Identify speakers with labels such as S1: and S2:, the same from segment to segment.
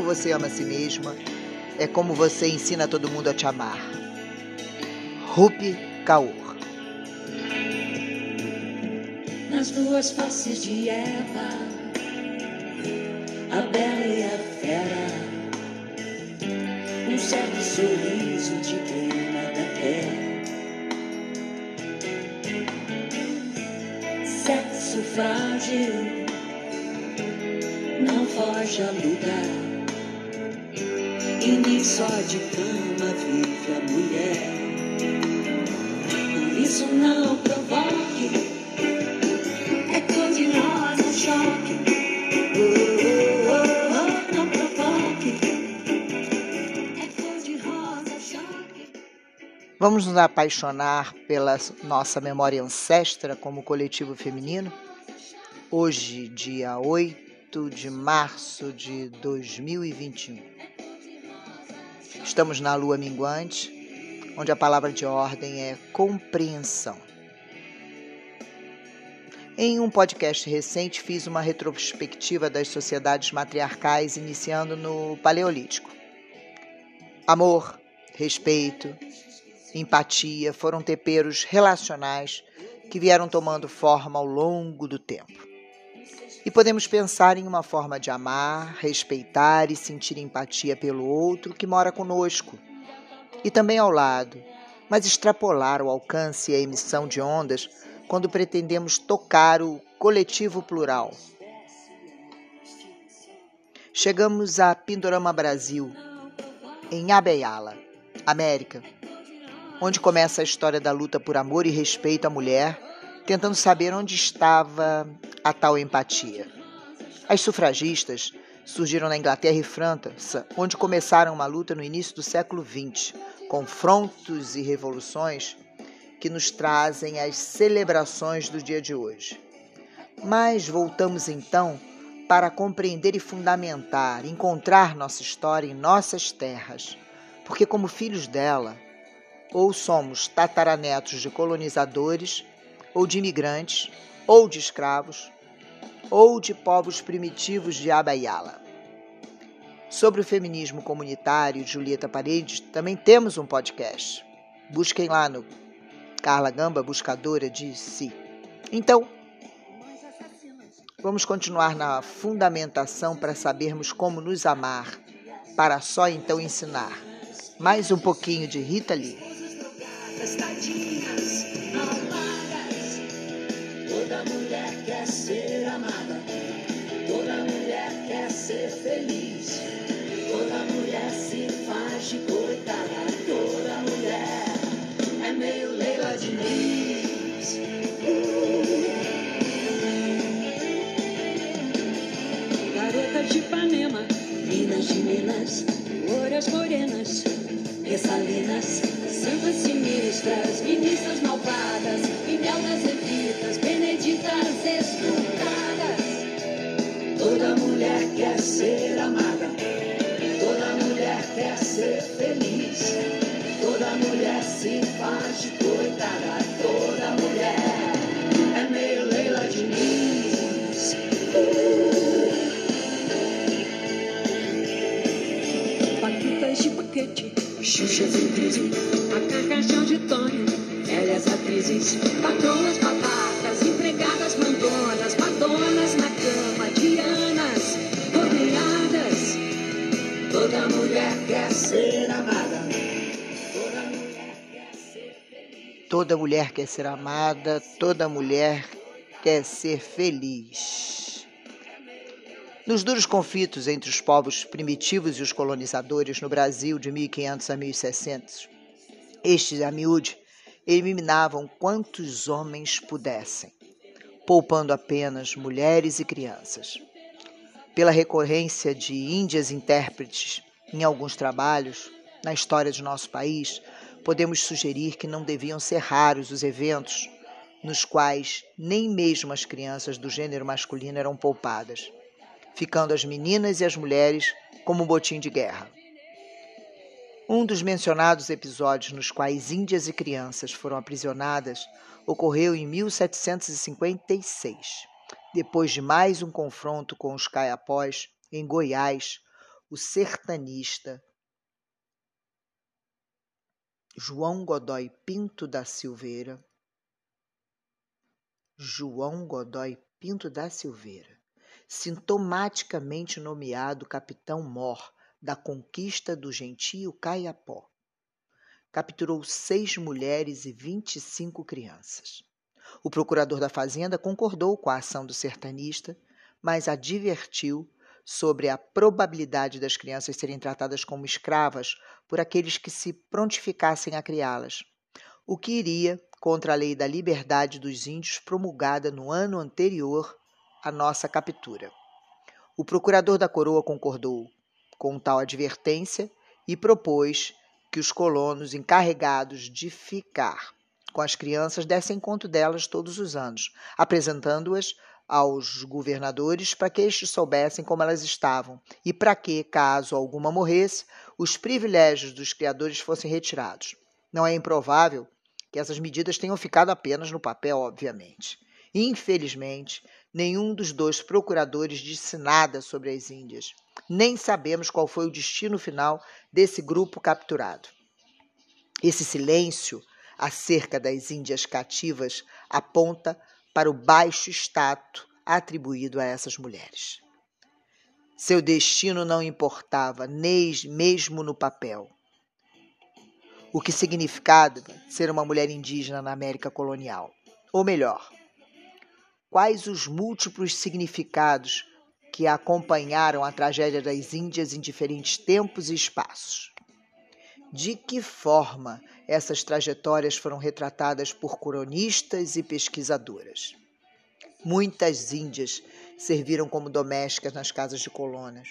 S1: Como você ama a si mesma é como você ensina todo mundo a te amar. Rupi Kaur.
S2: Nas duas faces de Eva, a bela e a fera, um certo sorriso de quem nada quer. Sexo frágil não foge a lugar. E nem só de cama vive a mulher. Por isso não provoque. É cor de rosa choque. Oh, oh, oh, oh, não provoque. É cor de rosa choque.
S1: Vamos nos apaixonar pela nossa memória ancestra como coletivo feminino? Hoje, dia 8 de março de 2021. Estamos na lua minguante, onde a palavra de ordem é compreensão. Em um podcast recente, fiz uma retrospectiva das sociedades matriarcais iniciando no Paleolítico. Amor, respeito, empatia foram temperos relacionais que vieram tomando forma ao longo do tempo. E podemos pensar em uma forma de amar, respeitar e sentir empatia pelo outro que mora conosco e também ao lado, mas extrapolar o alcance e a emissão de ondas quando pretendemos tocar o coletivo plural. Chegamos a Pindorama Brasil, em Abeyala, América, onde começa a história da luta por amor e respeito à mulher tentando saber onde estava a tal empatia. As sufragistas surgiram na Inglaterra e França, onde começaram uma luta no início do século XX, confrontos e revoluções que nos trazem as celebrações do dia de hoje. Mas voltamos então para compreender e fundamentar, encontrar nossa história em nossas terras, porque, como filhos dela, ou somos tataranetos de colonizadores ou de imigrantes, ou de escravos, ou de povos primitivos de Abaiala. Sobre o feminismo comunitário Julieta Paredes, também temos um podcast. Busquem lá no Carla Gamba, buscadora de si. Então, vamos continuar na fundamentação para sabermos como nos amar, para só então ensinar. Mais um pouquinho de Rita Lee.
S2: Quer ser amada, toda mulher quer ser feliz, toda mulher se faz de coitada, Paquete, xuxas em crise, macarrachão de Tonho, velhas atrizes, patroas babacas, empregadas mandonas, madonas na cama, dianas, rodeadas. Toda mulher quer ser amada. Toda mulher quer ser
S1: amada, toda mulher quer ser feliz. Nos duros conflitos entre os povos primitivos e os colonizadores no Brasil de 1500 a 1600, estes, a miúde, eliminavam quantos homens pudessem, poupando apenas mulheres e crianças. Pela recorrência de índias intérpretes em alguns trabalhos, na história de nosso país, podemos sugerir que não deviam ser raros os eventos nos quais nem mesmo as crianças do gênero masculino eram poupadas, ficando as meninas e as mulheres como botim de guerra. Um dos mencionados episódios nos quais índias e crianças foram aprisionadas ocorreu em 1756, depois de mais um confronto com os caiapós em Goiás, o sertanista João Godoy Pinto da Silveira, João Godoy Pinto da Silveira, sintomaticamente nomeado capitão mor da conquista do gentio Caiapó. Capturou seis mulheres e vinte e cinco crianças. O procurador da Fazenda concordou com a ação do sertanista, mas advertiu sobre a probabilidade das crianças serem tratadas como escravas por aqueles que se prontificassem a criá-las, o que iria contra a lei da liberdade dos índios promulgada no ano anterior à nossa captura. O procurador da coroa concordou com tal advertência e propôs que os colonos encarregados de ficar com as crianças dessem conta delas todos os anos, apresentando-as aos governadores para que estes soubessem como elas estavam e para que, caso alguma morresse, os privilégios dos criadores fossem retirados. Não é improvável que essas medidas tenham ficado apenas no papel, obviamente. Infelizmente, nenhum dos dois procuradores disse nada sobre as Índias. Nem sabemos qual foi o destino final desse grupo capturado. Esse silêncio acerca das Índias cativas aponta para o baixo status atribuído a essas mulheres. Seu destino não importava, nem mesmo no papel. O que significava ser uma mulher indígena na América colonial? Ou melhor, quais os múltiplos significados que acompanharam a tragédia das Índias em diferentes tempos e espaços? De que forma essas trajetórias foram retratadas por cronistas e pesquisadoras. Muitas índias serviram como domésticas nas casas de colonas.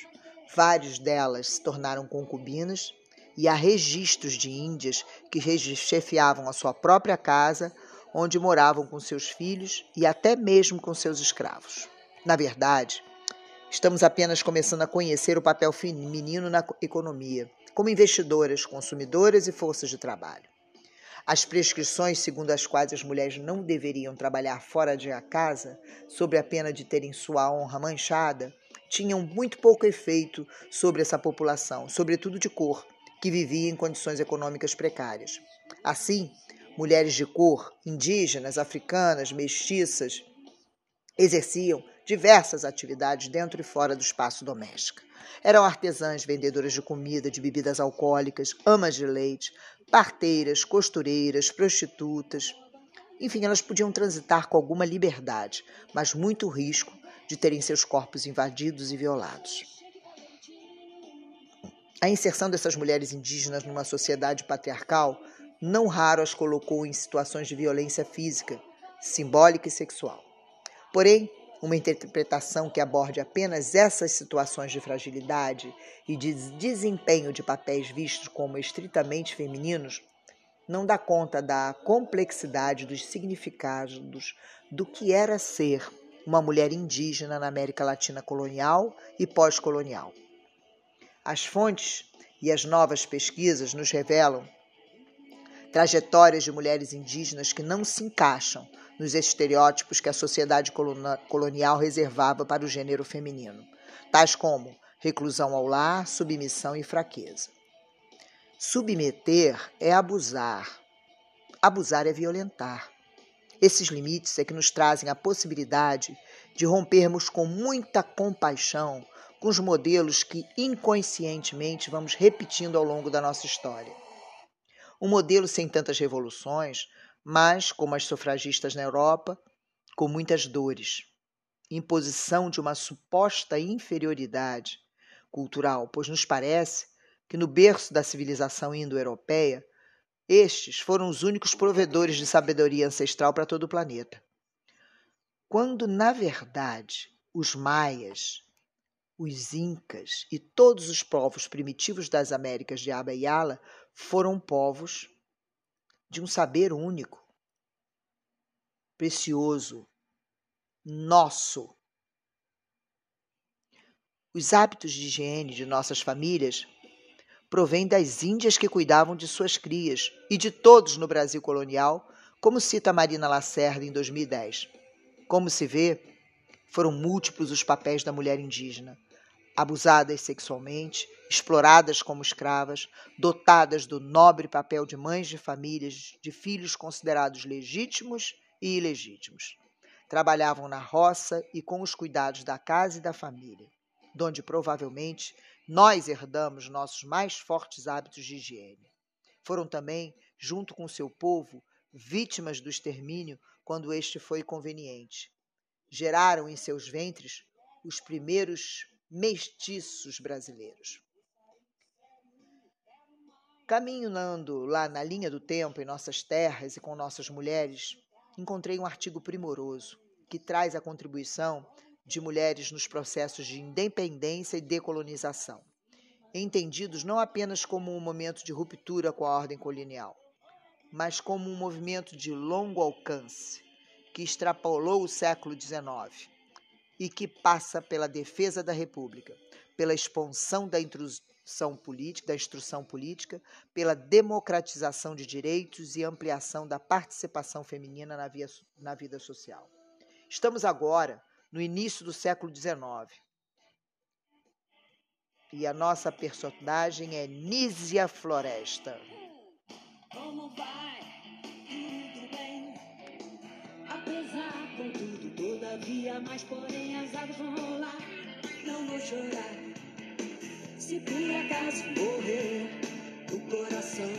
S1: Várias delas se tornaram concubinas e há registros de índias que chefiavam a sua própria casa, onde moravam com seus filhos e até mesmo com seus escravos. Na verdade, estamos apenas começando a conhecer o papel feminino na economia como investidoras, consumidoras e forças de trabalho. As prescrições segundo as quais as mulheres não deveriam trabalhar fora de casa, sob a pena de terem sua honra manchada, tinham muito pouco efeito sobre essa população, sobretudo de cor, que vivia em condições econômicas precárias. Assim, mulheres de cor, indígenas, africanas, mestiças, exerciam diversas atividades dentro e fora do espaço doméstico. Eram artesãs, vendedoras de comida, de bebidas alcoólicas, amas de leite, parteiras, costureiras, prostitutas. Enfim, elas podiam transitar com alguma liberdade, mas muito risco de terem seus corpos invadidos e violados. A inserção dessas mulheres indígenas numa sociedade patriarcal não raro as colocou em situações de violência física, simbólica e sexual. Porém, uma interpretação que aborde apenas essas situações de fragilidade e de desempenho de papéis vistos como estritamente femininos não dá conta da complexidade dos significados do que era ser uma mulher indígena na América Latina colonial e pós-colonial. As fontes e as novas pesquisas nos revelam trajetórias de mulheres indígenas que não se encaixam nos estereótipos que a sociedade colonial reservava para o gênero feminino, tais como reclusão ao lar, submissão e fraqueza. Submeter é abusar. Abusar é violentar. Esses limites é que nos trazem a possibilidade de rompermos com muita compaixão com os modelos que inconscientemente vamos repetindo ao longo da nossa história. Um modelo sem tantas revoluções mas, como as sufragistas na Europa, com muitas dores. Imposição de uma suposta inferioridade cultural, pois nos parece que no berço da civilização indo-europeia, estes foram os únicos provedores de sabedoria ancestral para todo o planeta. Quando, na verdade, os maias, os incas e todos os povos primitivos das Américas de Aba e Ala foram povos de um saber único, precioso, nosso. Os hábitos de higiene de nossas famílias provêm das índias que cuidavam de suas crias e de todos no Brasil colonial, como cita Marina Lacerda em 2010. Como se vê, foram múltiplos os papéis da mulher indígena, abusadas sexualmente, exploradas como escravas, dotadas do nobre papel de mães de famílias, de filhos considerados legítimos e ilegítimos. Trabalhavam na roça e com os cuidados da casa e da família, donde provavelmente nós herdamos nossos mais fortes hábitos de higiene. Foram também, junto com seu povo, vítimas do extermínio quando este foi conveniente. Geraram em seus ventres os primeiros mestiços brasileiros. Caminhando lá na linha do tempo, em nossas terras e com nossas mulheres, encontrei um artigo primoroso que traz a contribuição de mulheres nos processos de independência e decolonização, entendidos não apenas como um momento de ruptura com a ordem colonial, mas como um movimento de longo alcance que extrapolou o século XIX e que passa pela defesa da República, pela expansão da instrução política, da instrução política, pela democratização de direitos e ampliação da participação feminina na, via, na vida social. Estamos agora no início do século XIX. E a nossa personagem é Nízia Floresta. Como vai? Tudo bem. Apesar, contudo, mas porém as águas vão rolar. Não vou chorar. Se por acaso morrer o coração,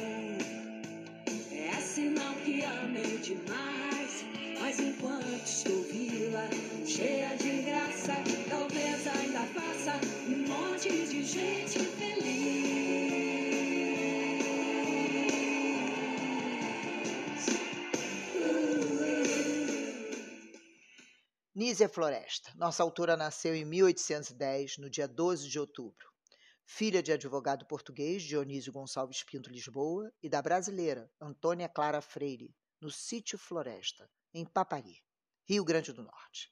S1: é sinal que amei demais. Mas enquanto estou viva, cheia de graça, talvez ainda faça um monte de gente feliz. Nízia Floresta. Nossa autora nasceu em 1810, no dia 12 de outubro. Filha de advogado português Dionísio Gonçalves Pinto Lisboa e da brasileira Antônia Clara Freire, no sítio Floresta, em Papari, Rio Grande do Norte.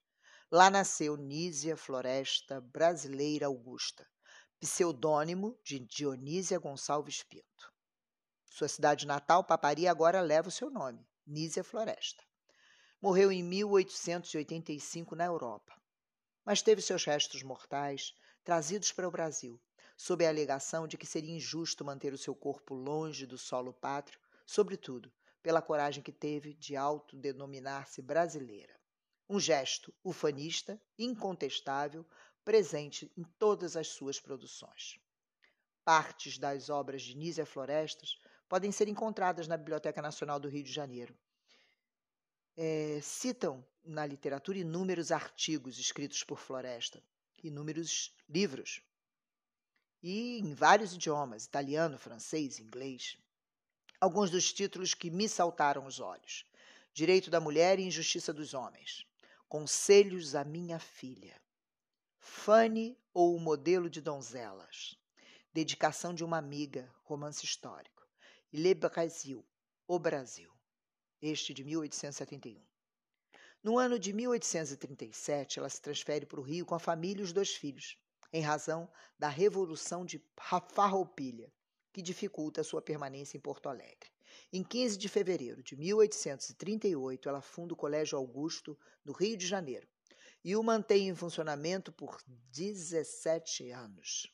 S1: Lá nasceu Nízia Floresta Brasileira Augusta, pseudônimo de Dionísia Gonçalves Pinto. Sua cidade natal, Papari, agora leva o seu nome, Nízia Floresta. Morreu em 1885 na Europa, mas teve seus restos mortais trazidos para o Brasil, sob a alegação de que seria injusto manter o seu corpo longe do solo pátrio, sobretudo pela coragem que teve de autodenominar-se brasileira. Um gesto ufanista, incontestável, presente em todas as suas produções. Partes das obras de Nízia Florestas podem ser encontradas na Biblioteca Nacional do Rio de Janeiro, é, citam na literatura inúmeros artigos escritos por Floresta, inúmeros livros, e em vários idiomas italiano, francês, inglês. Alguns dos títulos que me saltaram os olhos: Direito da Mulher e Injustiça dos Homens, Conselhos à Minha Filha, Fanny ou o Modelo de Donzelas, Dedicação de uma Amiga, romance histórico, Le Brasil, O Brasil este de 1871. No ano de 1837, ela se transfere para o Rio com a família e os dois filhos, em razão da Revolução de Farroupilha, que dificulta a sua permanência em Porto Alegre. Em 15 de fevereiro de 1838, ela funda o Colégio Augusto, no Rio de Janeiro, e o mantém em funcionamento por 17 anos.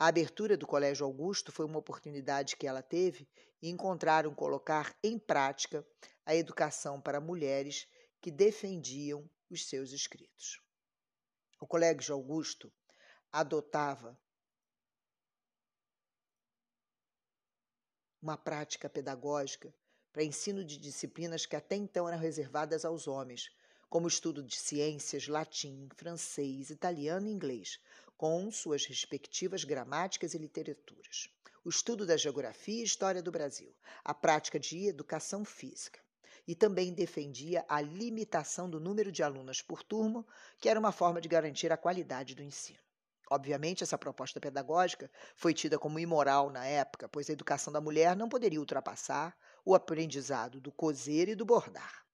S1: A abertura do Colégio Augusto foi uma oportunidade que ela teve e encontraram colocar em prática a educação para mulheres que defendiam os seus escritos. O Colégio Augusto adotava uma prática pedagógica para ensino de disciplinas que até então eram reservadas aos homens, como estudo de ciências, latim, francês, italiano e inglês, com suas respectivas gramáticas e literaturas, o estudo da geografia e história do Brasil, a prática de educação física. E também defendia a limitação do número de alunas por turma, que era uma forma de garantir a qualidade do ensino. Obviamente, essa proposta pedagógica foi tida como imoral na época, pois a educação da mulher não poderia ultrapassar o aprendizado do cozer e do bordar.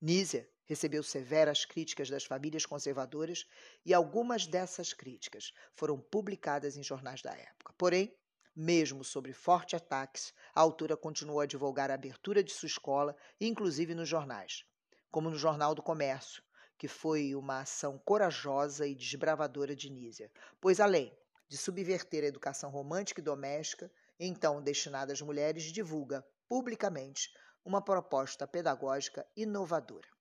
S1: Nízia recebeu severas críticas das famílias conservadoras e algumas dessas críticas foram publicadas em jornais da época. Porém, mesmo sobre fortes ataques, a autora continuou a divulgar a abertura de sua escola, inclusive nos jornais, como no Jornal do Comércio, que foi uma ação corajosa e desbravadora de Nízia, pois além de subverter a educação romântica e doméstica, então destinada às mulheres, divulga publicamente uma proposta pedagógica inovadora.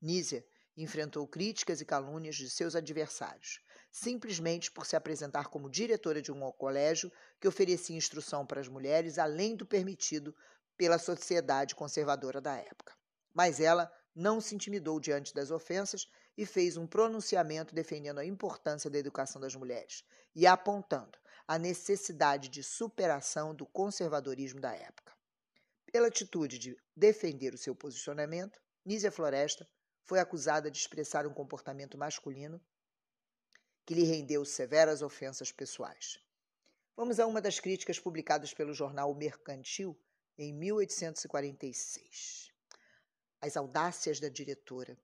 S1: Nízia enfrentou críticas e calúnias de seus adversários, simplesmente por se apresentar como diretora de um colégio que oferecia instrução para as mulheres além do permitido pela sociedade conservadora da época. Mas ela não se intimidou diante das ofensas e fez um pronunciamento defendendo a importância da educação das mulheres e apontando a necessidade de superação do conservadorismo da época. Pela atitude de defender o seu posicionamento, Nízia Floresta foi acusada de expressar um comportamento masculino que lhe rendeu severas ofensas pessoais. Vamos a uma das críticas publicadas pelo jornal Mercantil em 1846. As audácias da diretora,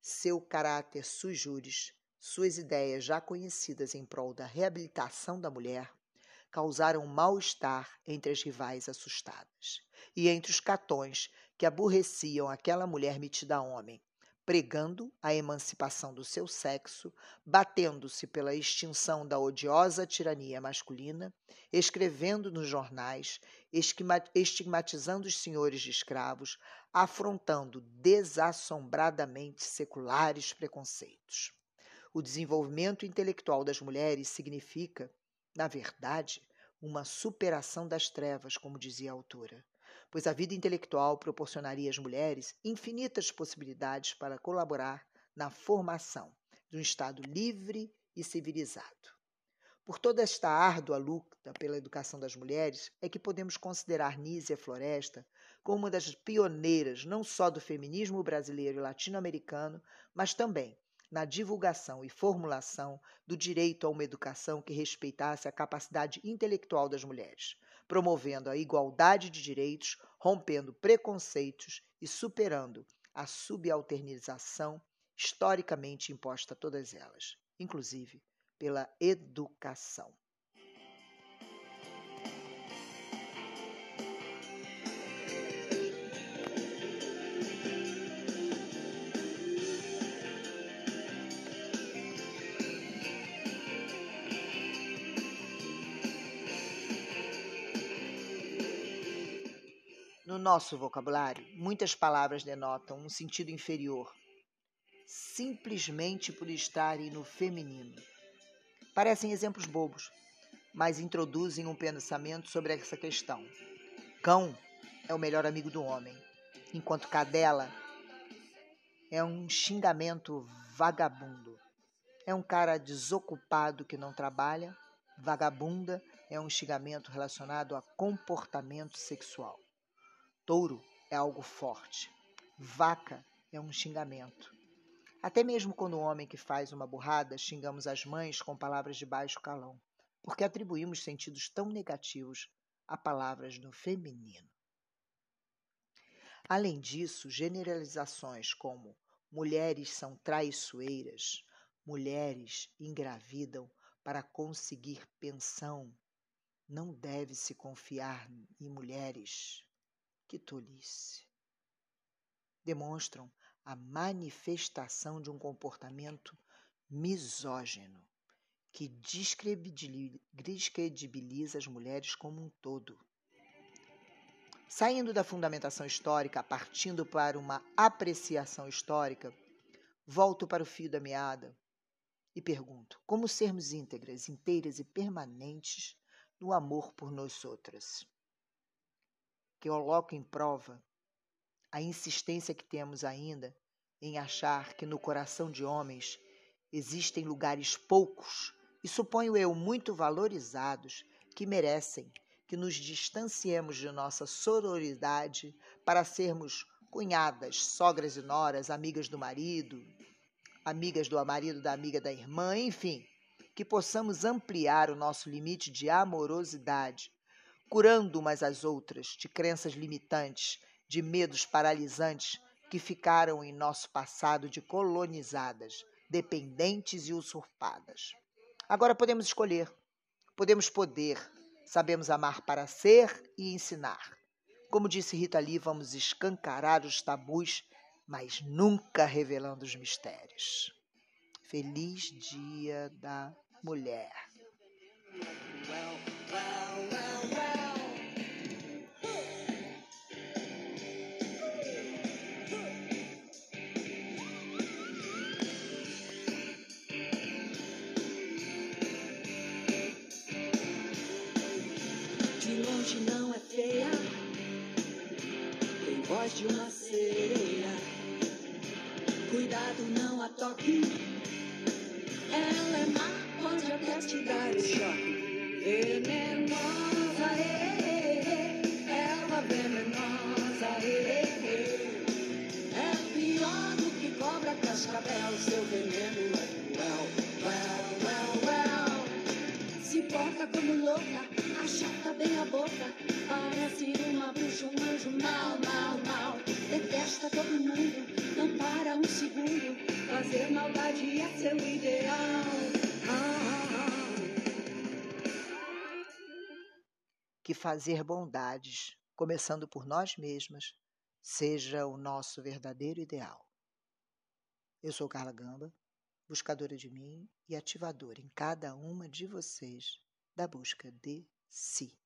S1: seu caráter sui juris, suas ideias já conhecidas em prol da reabilitação da mulher, causaram mal-estar entre as rivais assustadas e entre os catões que aborreciam aquela mulher metida a homem, pregando a emancipação do seu sexo, batendo-se pela extinção da odiosa tirania masculina, escrevendo nos jornais, estigmatizando os senhores de escravos, afrontando desassombradamente seculares preconceitos. O desenvolvimento intelectual das mulheres significa, na verdade, uma superação das trevas, como dizia a autora pois a vida intelectual proporcionaria às mulheres infinitas possibilidades para colaborar na formação de um Estado livre e civilizado. Por toda esta árdua luta pela educação das mulheres, é que podemos considerar Nízia Floresta como uma das pioneiras não só do feminismo brasileiro e latino-americano, mas também na divulgação e formulação do direito a uma educação que respeitasse a capacidade intelectual das mulheres, promovendo a igualdade de direitos, rompendo preconceitos e superando a subalternização historicamente imposta a todas elas, inclusive pela educação. Nosso vocabulário, muitas palavras denotam um sentido inferior, simplesmente por estarem no feminino. Parecem exemplos bobos, mas introduzem um pensamento sobre essa questão. Cão é o melhor amigo do homem, enquanto cadela é um xingamento vagabundo. É um cara desocupado que não trabalha. Vagabunda é um xingamento relacionado a comportamento sexual. Touro é algo forte. Vaca é um xingamento. Até mesmo quando o homem que faz uma burrada xingamos as mães com palavras de baixo calão, porque atribuímos sentidos tão negativos a palavras no feminino. Além disso, generalizações como mulheres são traiçoeiras, mulheres engravidam para conseguir pensão, não deve se confiar em mulheres que tolice! Demonstram a manifestação de um comportamento misógino que descredibiliza as mulheres como um todo. Saindo da fundamentação histórica, partindo para uma apreciação histórica, volto para o fio da meada e pergunto: como sermos íntegras, inteiras e permanentes no amor por nós outras? Que coloca em prova a insistência que temos ainda em achar que no coração de homens existem lugares poucos e suponho eu muito valorizados que merecem que nos distanciemos de nossa sororidade para sermos cunhadas, sogras e noras, amigas do marido, amigas do marido da amiga da irmã, enfim, que possamos ampliar o nosso limite de amorosidade curando umas às outras de crenças limitantes, de medos paralisantes que ficaram em nosso passado de colonizadas, dependentes e usurpadas. Agora podemos escolher, podemos poder, sabemos amar para ser e ensinar. Como disse Rita Lee, vamos escancarar os tabus mas nunca revelando os mistérios. Feliz Dia da Mulher.
S2: Voz de uma sereia. Cuidado, não a toque. Ela é má, pode até te dar o choque. Venenosa, é, é, é. ela venenosa, é, é. é pior do que cobra cascavel. Seu veneno é cruel, well, well, well. Se porta como louca, achata bem a boca. Parece uma bruxa, um anjo mal, mal, mal. Detesta todo mundo, não para um segundo. Fazer maldade é seu ideal. Ah, ah,
S1: Que fazer bondades, começando por nós mesmas, seja o nosso verdadeiro ideal. Eu sou Carla Gamba, buscadora de mim e ativadora em cada uma de vocês da busca de si.